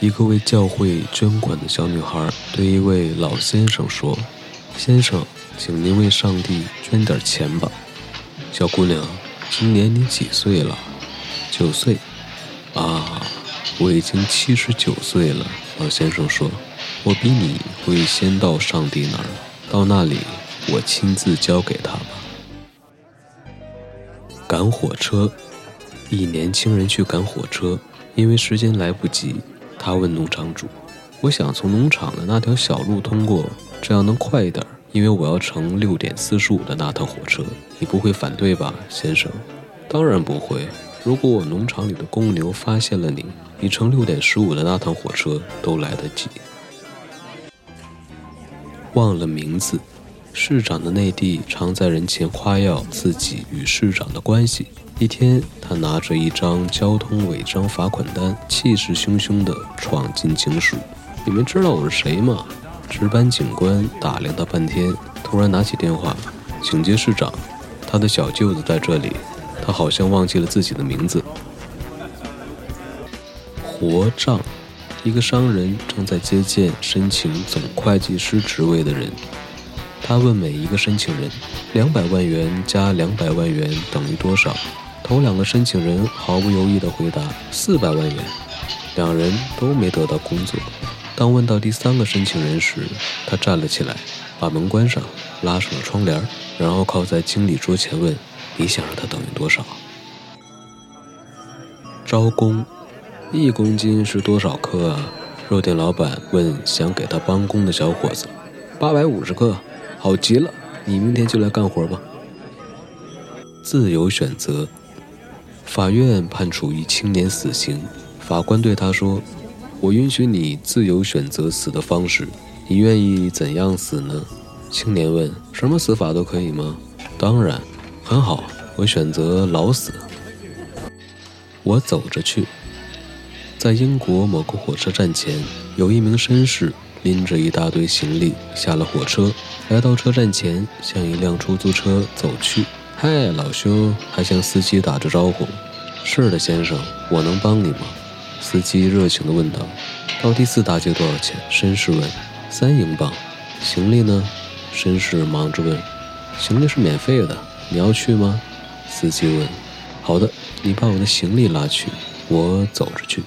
一个为教会捐款的小女孩对一位老先生说：“先生，请您为上帝捐点钱吧。”小姑娘，今年你几岁了？九岁。啊，我已经七十九岁了。老先生说：“我比你会先到上帝那儿，到那里我亲自交给他吧。”赶火车，一年轻人去赶火车，因为时间来不及，他问农场主：“我想从农场的那条小路通过，这样能快一点，因为我要乘六点四十五的那趟火车。你不会反对吧，先生？”“当然不会。如果我农场里的公牛发现了你，你乘六点十五的那趟火车都来得及。”忘了名字。市长的内弟常在人前夸耀自己与市长的关系。一天，他拿着一张交通违章罚款单，气势汹汹地闯进警署。你们知道我是谁吗？值班警官打量他半天，突然拿起电话：“请接市长，他的小舅子在这里。他好像忘记了自己的名字。”活账，一个商人正在接见申请总会计师职位的人。他问每一个申请人：“两百万元加两百万元等于多少？”头两个申请人毫不犹豫地回答：“四百万元。”两人都没得到工作。当问到第三个申请人时，他站了起来，把门关上，拉上了窗帘，然后靠在经理桌前问：“你想让他等于多少？”招工，一公斤是多少克啊？肉店老板问想给他帮工的小伙子：“八百五十克。”好极了，你明天就来干活吧。自由选择，法院判处一青年死刑。法官对他说：“我允许你自由选择死的方式，你愿意怎样死呢？”青年问：“什么死法都可以吗？”“当然。”“很好，我选择老死。”我走着去。在英国某个火车站前，有一名绅士。拎着一大堆行李下了火车，来到车站前，向一辆出租车走去。嗨，老兄，还向司机打着招呼。是的，先生，我能帮你吗？司机热情地问道。到第四大街多少钱？绅士问。三英镑。行李呢？绅士忙着问。行李是免费的，你要去吗？司机问。好的，你把我的行李拉去，我走着去。